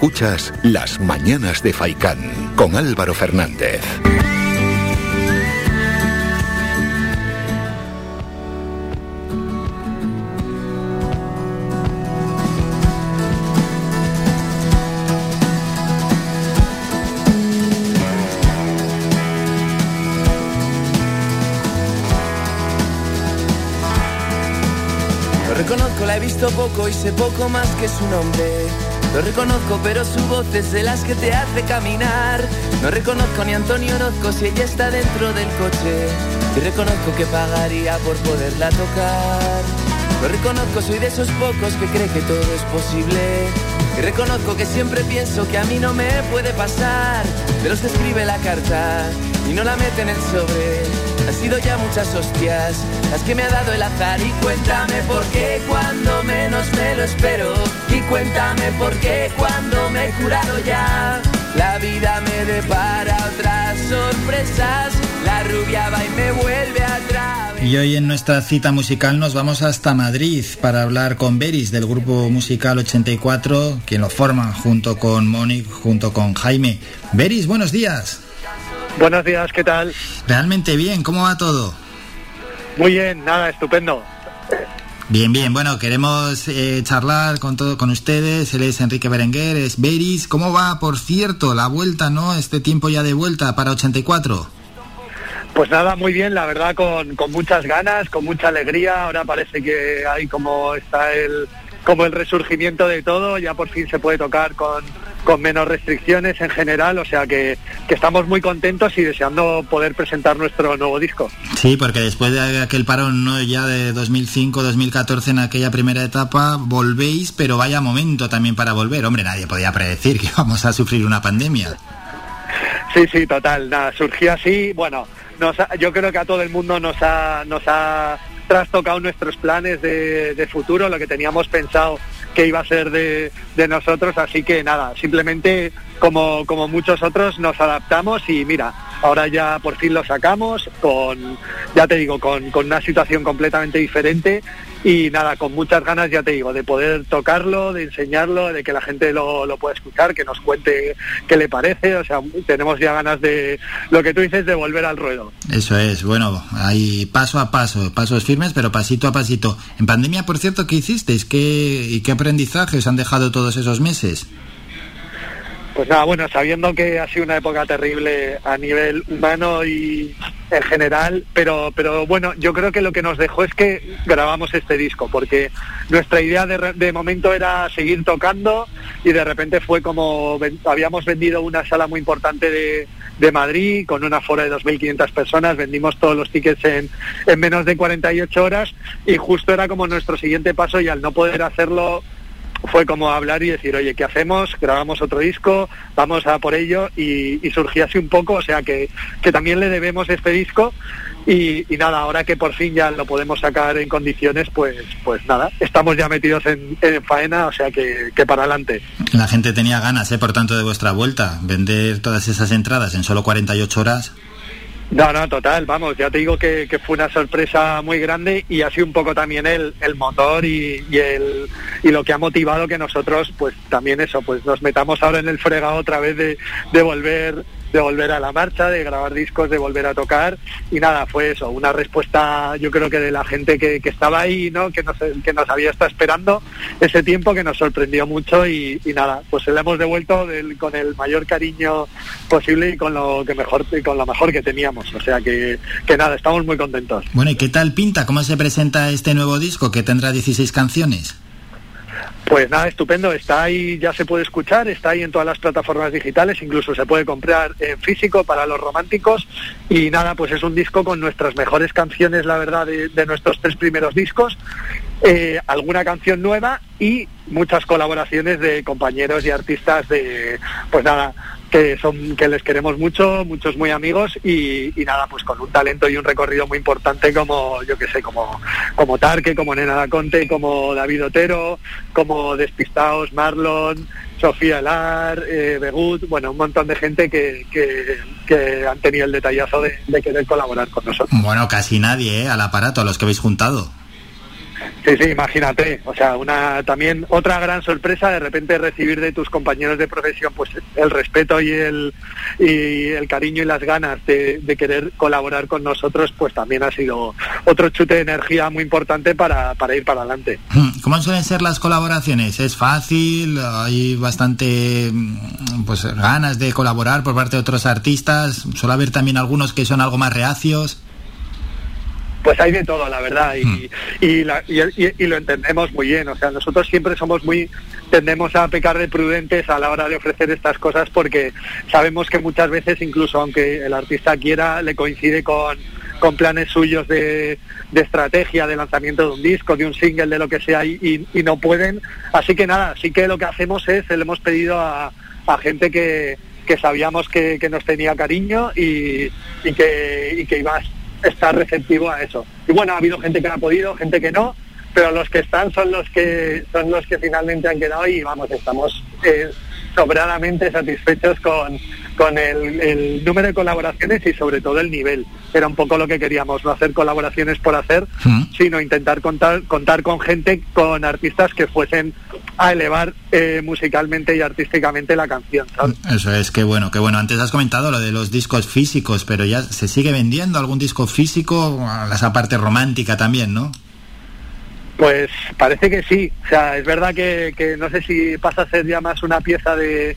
Escuchas Las Mañanas de Faicán con Álvaro Fernández. Reconozco, la he visto poco y sé poco más que su nombre. Lo reconozco, pero su voz es de las que te hace caminar. No reconozco ni Antonio Orozco si ella está dentro del coche. Y reconozco que pagaría por poderla tocar. Lo reconozco, soy de esos pocos que cree que todo es posible. Y reconozco que siempre pienso que a mí no me puede pasar. De los que escribe la carta y no la mete en sobre. Han sido ya muchas hostias las que me ha dado el azar. Y cuéntame por qué cuando menos me lo espero. Y cuéntame por qué cuando me he curado ya. La vida me depara otras sorpresas. La rubia va y me vuelve atrás. Y hoy en nuestra cita musical nos vamos hasta Madrid para hablar con Beris del grupo musical 84, quien lo forma junto con Mónica, junto con Jaime. Beris, buenos días. Buenos días, ¿qué tal? Realmente bien, ¿cómo va todo? Muy bien, nada, estupendo. Bien, bien, bueno, queremos eh, charlar con todo con ustedes. Él es Enrique Berenguer, es Beris. ¿Cómo va, por cierto, la vuelta, no? Este tiempo ya de vuelta para 84. Pues nada, muy bien, la verdad, con, con muchas ganas, con mucha alegría. Ahora parece que hay como está el como el resurgimiento de todo, ya por fin se puede tocar con, con menos restricciones en general, o sea que, que, estamos muy contentos y deseando poder presentar nuestro nuevo disco. Sí, porque después de aquel parón ¿no? ya de 2005-2014 en aquella primera etapa, volvéis, pero vaya momento también para volver. Hombre, nadie podía predecir que íbamos a sufrir una pandemia. Sí, sí, total, nada, surgió así, bueno, nos ha, yo creo que a todo el mundo nos ha... Nos ha trastocado nuestros planes de, de, futuro, lo que teníamos pensado que iba a ser de, de, nosotros, así que nada, simplemente como, como muchos otros nos adaptamos y mira, ahora ya por fin lo sacamos con, ya te digo, con, con una situación completamente diferente y nada, con muchas ganas, ya te digo, de poder tocarlo, de enseñarlo, de que la gente lo, lo pueda escuchar, que nos cuente qué le parece, o sea, tenemos ya ganas de, lo que tú dices, de volver al ruedo. Eso es, bueno, hay paso a paso, pasos firmes, pero pasito a pasito. En pandemia, por cierto, ¿qué hicisteis? ¿Qué, ¿Y qué aprendizaje os han dejado todos esos meses? Pues nada, bueno, sabiendo que ha sido una época terrible a nivel humano y en general, pero, pero bueno, yo creo que lo que nos dejó es que grabamos este disco, porque nuestra idea de, de momento era seguir tocando y de repente fue como habíamos vendido una sala muy importante de, de Madrid con una fora de 2.500 personas, vendimos todos los tickets en, en menos de 48 horas y justo era como nuestro siguiente paso y al no poder hacerlo fue como hablar y decir, oye, ¿qué hacemos? Grabamos otro disco, vamos a por ello y, y surgía así un poco, o sea que, que también le debemos este disco y, y, nada, ahora que por fin ya lo podemos sacar en condiciones, pues pues nada, estamos ya metidos en, en faena, o sea que, que, para adelante. La gente tenía ganas, ¿eh? por tanto, de vuestra vuelta, vender todas esas entradas en solo 48 horas. No, no, total, vamos, ya te digo que, que, fue una sorpresa muy grande y sido un poco también el, el motor y, y, el, y lo que ha motivado que nosotros, pues también eso, pues nos metamos ahora en el fregado otra vez de, de volver de volver a la marcha, de grabar discos, de volver a tocar y nada, fue eso, una respuesta yo creo que de la gente que, que estaba ahí, ¿no? que, nos, que nos había estado esperando ese tiempo que nos sorprendió mucho y, y nada, pues se le hemos devuelto del, con el mayor cariño posible y con lo que mejor con lo mejor que teníamos, o sea que, que nada, estamos muy contentos. Bueno, ¿y qué tal pinta? ¿Cómo se presenta este nuevo disco que tendrá 16 canciones? Pues nada, estupendo, está ahí, ya se puede escuchar, está ahí en todas las plataformas digitales, incluso se puede comprar en físico para los románticos. Y nada, pues es un disco con nuestras mejores canciones, la verdad, de, nuestros tres primeros discos, eh, alguna canción nueva y muchas colaboraciones de compañeros y artistas de, pues nada, que son que les queremos mucho, muchos muy amigos y, y, nada, pues con un talento y un recorrido muy importante como, yo que sé, como, como Tarque, como Nena da Conte, como David Otero, como Despistaos, Marlon, Sofía Elar, eh, Begut, bueno, un montón de gente que, que, que han tenido el detallazo de, de, querer colaborar con nosotros. Bueno, casi nadie, ¿eh? al aparato, a los que habéis juntado. Sí, sí, imagínate. O sea, una también otra gran sorpresa de repente recibir de tus compañeros de profesión pues el respeto y el y el cariño y las ganas de, querer colaborar con nosotros, pues también ha sido otro chute de energía muy importante para, para ir para adelante. Hmm, ¿Cómo suelen ser las colaboraciones? ¿Es fácil? ¿Hay bastante mm, pues ganas de colaborar por parte de otros artistas? ¿Suele haber también algunos que son algo más reacios? Pues hay de todo, la verdad, y, hmm. y, lo entendemos muy bien. O sea, nosotros siempre somos muy, tendemos a pecar de prudentes a la hora de ofrecer estas cosas porque sabemos que muchas veces, incluso aunque el artista quiera, le coincide con, con planes suyos de, de, estrategia, de lanzamiento de un disco, de un single, de lo que sea, y, y, no pueden. Así que nada, sí que lo que hacemos es, le hemos pedido a, a gente que, que sabíamos que, que, nos tenía cariño y, y que, y que iba estar receptivo a eso. Y bueno, ha habido gente que no ha podido, gente que no, pero los que están son los que son los que finalmente han quedado y vamos, estamos eh, sobradamente satisfechos con, con el, número de colaboraciones y sobre todo el nivel. Era un poco lo que queríamos, no hacer colaboraciones por hacer, mm. sino intentar contar, contar con gente, con artistas que fuesen a elevar eh, musicalmente y artísticamente la canción. Eso es, que bueno, que bueno. Antes has comentado lo de los discos físicos, pero ya se sigue vendiendo algún disco físico, esa parte romántica también, ¿no? Pues parece que sí. O sea, es verdad que, no sé si pasa a ser ya más una pieza de,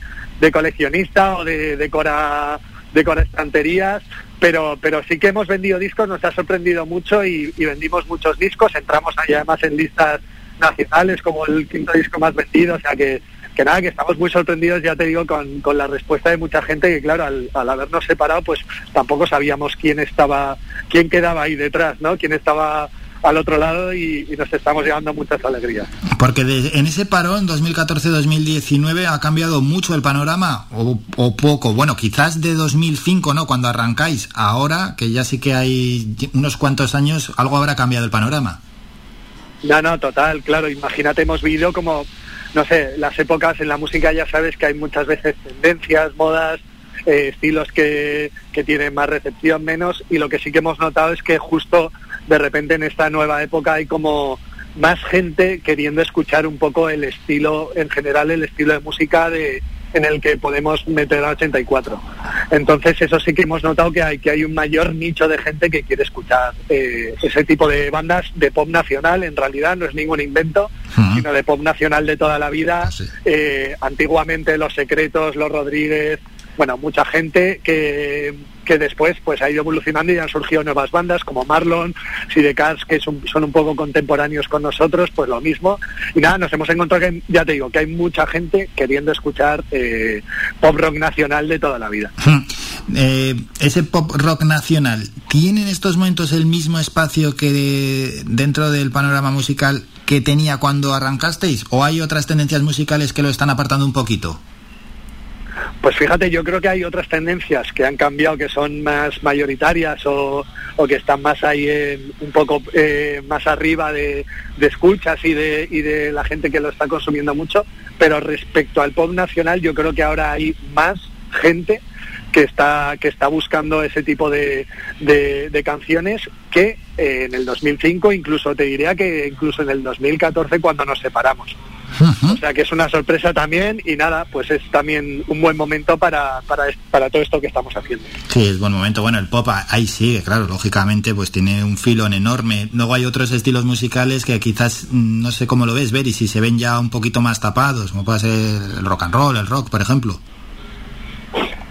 coleccionista o de, de cora de estanterías, pero, pero sí que hemos vendido discos, nos ha sorprendido mucho y, vendimos muchos discos, entramos ahí además en listas nacionales como el quinto disco más vendido, o sea que, que nada, que estamos muy sorprendidos, ya te digo, con, con la respuesta de mucha gente que claro, al, al, habernos separado, pues tampoco sabíamos quién estaba, quién quedaba ahí detrás, ¿no? Quién estaba al otro lado y, nos estamos llevando muchas alegrías. Porque en ese parón 2014-2019 ha cambiado mucho el panorama o, poco. Bueno, quizás de 2005, ¿no? Cuando arrancáis. Ahora, que ya sí que hay unos cuantos años, algo habrá cambiado el panorama. No, no, total, claro. Imagínate, hemos vivido como, no sé, las épocas en la música ya sabes que hay muchas veces tendencias, modas, eh, estilos que, que tienen más recepción, menos, y lo que sí que hemos notado es que justo de repente en esta nueva época hay como más gente queriendo escuchar un poco el estilo, en general el estilo de música de, en el que podemos meter a 84. Entonces eso sí que hemos notado que hay, que hay un mayor nicho de gente que quiere escuchar eh, ese tipo de bandas de pop nacional, en realidad no es ningún invento, sino de pop nacional de toda la vida. Ah, eh, antiguamente Los Secretos, Los Rodríguez, bueno, mucha gente que, que después pues ha ido evolucionando y han surgido nuevas bandas como Marlon, Sidecars, que son, son un poco contemporáneos con nosotros, pues lo mismo. Y nada, nos hemos encontrado que, ya te digo, que hay mucha gente queriendo escuchar eh, pop rock nacional de toda la vida. Eh, ese pop rock nacional, ¿tiene en estos momentos el mismo espacio que dentro del panorama musical que tenía cuando arrancasteis? ¿O hay otras tendencias musicales que lo están apartando un poquito? Pues fíjate, yo creo que hay otras tendencias que han cambiado, que son más mayoritarias o, que están más ahí un poco eh, más arriba de, escuchas y de, y de la gente que lo está consumiendo mucho. Pero respecto al pop nacional, yo creo que ahora hay más gente que está que está buscando ese tipo de, de, canciones que eh, en el 2005 incluso te diría que incluso en el 2014 cuando nos separamos o sea que es una sorpresa también y nada, pues es también un buen momento para, para, para todo esto que estamos haciendo. Sí, es buen momento. Bueno, el pop ahí sigue, claro, lógicamente pues tiene un filón enorme. Luego hay otros estilos musicales que quizás mm, no sé cómo lo ves, ver y si se ven ya un poquito más tapados, como puede ser el rock and roll, el rock, por ejemplo.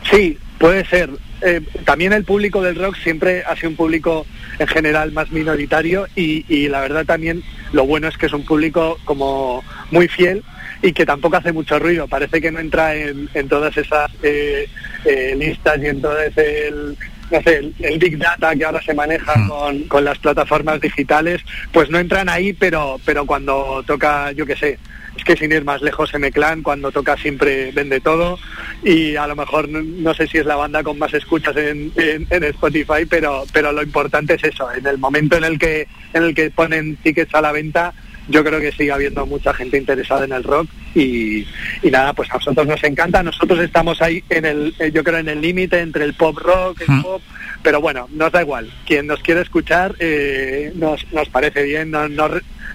Sí, puede ser. Eh, también el público del rock siempre ha sido un público en general más minoritario y, y la verdad también lo bueno es que es un público como muy fiel y que tampoco hace mucho ruido. Parece que no entra en, todas esas eh, eh, listas y en todo ese, el, no sé, el, Big Data que ahora se maneja mm. con, con, las plataformas digitales, pues no entran ahí, pero, pero cuando toca, yo qué sé, es que sin ir más lejos M-Clan cuando toca siempre vende todo. Y a lo mejor no, sé si es la banda con más escuchas en, en, Spotify pero pero lo importante es eso. En el momento en el que en el que ponen tickets a la venta yo creo que sigue habiendo mucha gente interesada en el rock. Y, y, nada, pues a nosotros nos encanta, nosotros estamos ahí en el, eh, yo creo en el límite entre el pop rock, el pop, pero bueno, nos da igual, quien nos quiere escuchar eh, nos, nos parece bien, nos,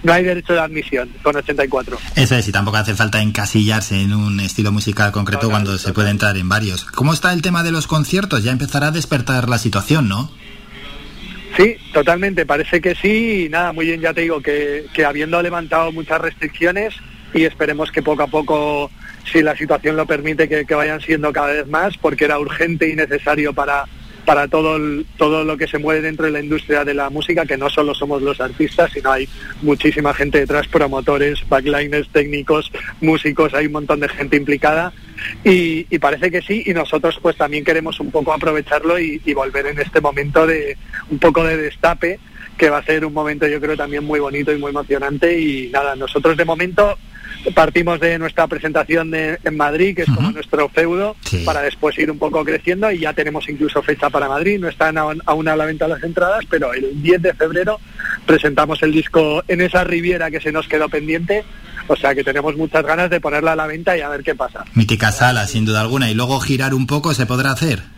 no hay derecho de admisión con 84. Eso es, y tampoco hace falta encasillarse en un estilo musical concreto cuando se puede entrar en varios. ¿Cómo está el tema de los conciertos? Ya empezará a despertar la situación, ¿no? Sí, totalmente, parece que sí. Y nada, muy bien, ya te digo que, que habiendo levantado muchas restricciones y esperemos que poco a poco, si la situación lo permite, que, que vayan siendo cada vez más, porque era urgente y necesario para, para todo, todo lo que se mueve dentro de la industria de la música, que no solo somos los artistas, sino hay muchísima gente detrás, promotores, backliners, técnicos, músicos, hay un montón de gente implicada. Y, parece que sí, y nosotros pues también queremos un poco aprovecharlo y, y volver en este momento de un poco de destape, que va a ser un momento yo creo también muy bonito y muy emocionante. Y nada, nosotros de momento partimos de nuestra presentación de, en Madrid, que es como nuestro feudo, para después ir un poco creciendo y ya tenemos incluso fecha para Madrid. No están aún a la venta las entradas, pero el 10 de febrero presentamos el disco en esa Riviera que se nos quedó pendiente. O sea que tenemos muchas ganas de ponerla a la venta y a ver qué pasa. Mítica sala, sin duda alguna. Y luego girar un poco se podrá hacer.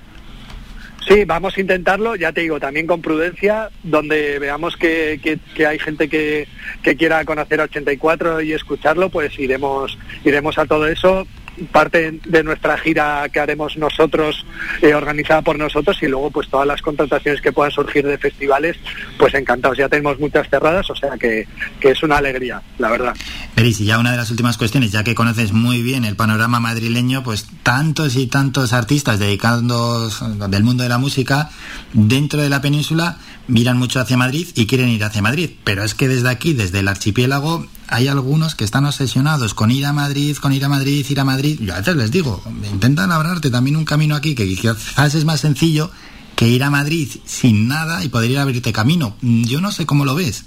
Sí, vamos a intentarlo, ya te digo, también con prudencia, donde veamos que, que, hay gente que, que, quiera conocer 84 y escucharlo, pues iremos, iremos a todo eso parte de nuestra gira que haremos nosotros, eh, organizada por nosotros, y luego pues todas las contrataciones que puedan surgir de festivales, pues encantados. Ya tenemos muchas cerradas, o sea que, es una alegría, la verdad. Peris, y ya una de las últimas cuestiones, ya que conoces muy bien el panorama madrileño, pues tantos y tantos artistas dedicados del mundo de la música dentro de la península miran mucho hacia Madrid y quieren ir hacia Madrid. Pero es que desde aquí, desde el archipiélago, hay algunos que están obsesionados con ir a Madrid, con ir a Madrid, ir a Madrid. Yo a veces les digo, intentan labrarte también un camino aquí que quizás es más sencillo que ir a Madrid sin nada y poder ir abrirte camino. Yo no sé cómo lo ves.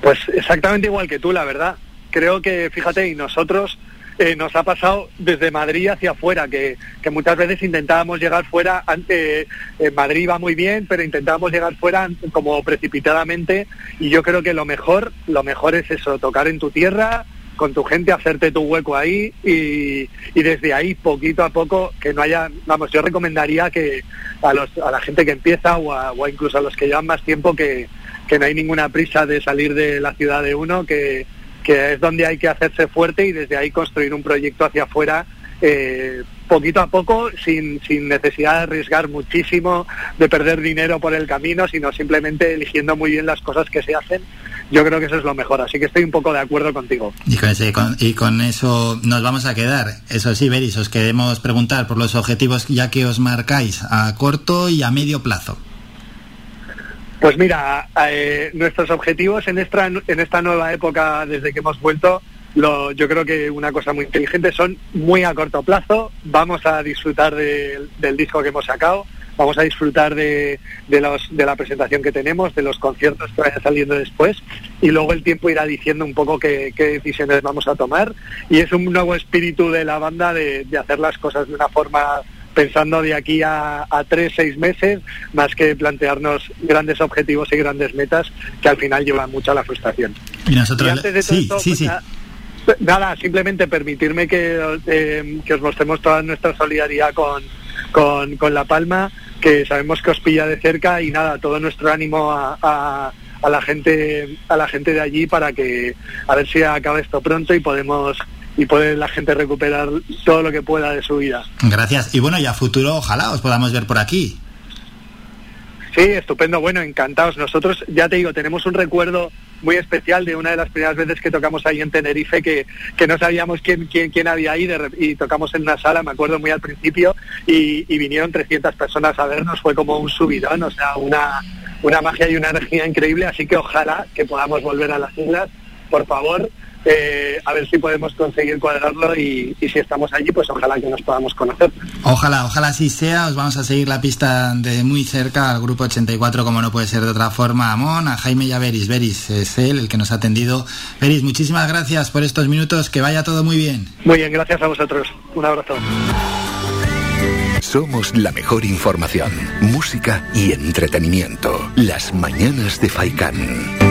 Pues exactamente igual que tú, la verdad. Creo que, fíjate, y nosotros eh, nos ha pasado desde Madrid hacia afuera, que, muchas veces intentábamos llegar fuera, ante, eh, Madrid va muy bien, pero intentábamos llegar fuera como precipitadamente y yo creo que lo mejor, lo mejor es eso, tocar en tu tierra, con tu gente, hacerte tu hueco ahí y, desde ahí poquito a poco que no haya, vamos, yo recomendaría que a, los, a la gente que empieza o, o incluso a los que llevan más tiempo que, que no hay ninguna prisa de salir de la ciudad de uno, que, que es donde hay que hacerse fuerte y desde ahí construir un proyecto hacia afuera eh, poquito a poco, sin, sin necesidad de arriesgar muchísimo, de perder dinero por el camino, sino simplemente eligiendo muy bien las cosas que se hacen. Yo creo que eso es lo mejor, así que estoy un poco de acuerdo contigo. Y con, y con eso nos vamos a quedar. Eso sí, Beris, os queremos preguntar por los objetivos ya que os marcáis a corto y a medio plazo. Pues mira, eh, nuestros objetivos en esta, en esta nueva época, desde que hemos vuelto, yo creo que una cosa muy inteligente son muy a corto plazo. Vamos a disfrutar del disco que hemos sacado, vamos a disfrutar de, los, de la presentación que tenemos, de los conciertos que vayan saliendo después y luego el tiempo irá diciendo un poco qué, decisiones vamos a tomar. Y es un nuevo espíritu de la banda de, de hacer las cosas de una forma pensando de aquí a, tres, seis meses, más que plantearnos grandes objetivos y grandes metas que al final llevan mucho a la frustración. Y nosotros, sí, sí, sí. Nada, simplemente permitirme que, eh, que os mostremos toda nuestra solidaridad con, con, con, La Palma, que sabemos que os pilla de cerca y nada, todo nuestro ánimo a, a, a la gente a la gente de allí para que a ver si acaba esto pronto y podemos y poder la gente recuperar todo lo que pueda de su vida. Gracias. Y bueno, y a futuro ojalá os podamos ver por aquí. Sí, estupendo, bueno, encantados. Nosotros, ya te digo, tenemos un recuerdo muy especial de una de las primeras veces que tocamos ahí en Tenerife, que, que no sabíamos quién, quién, quién había ahí, y tocamos en una sala, me acuerdo muy al principio, y, y, vinieron 300 personas a vernos, fue como un subidón, o sea, una, una magia y una energía increíble, así que ojalá que podamos volver a las islas, por favor, eh, a ver si podemos conseguir cuadrarlo y, si estamos allí, pues ojalá que nos podamos conocer. Ojalá, ojalá así sea. Os vamos a seguir la pista de muy cerca al Grupo 84, como no puede ser de otra forma. A Amón, a Jaime y a Beris. Beris es él el que nos ha atendido. Beris, muchísimas gracias por estos minutos. Que vaya todo muy bien. Muy bien, gracias a vosotros. Un abrazo. Somos la mejor información, música y entretenimiento. Las mañanas de Faikán.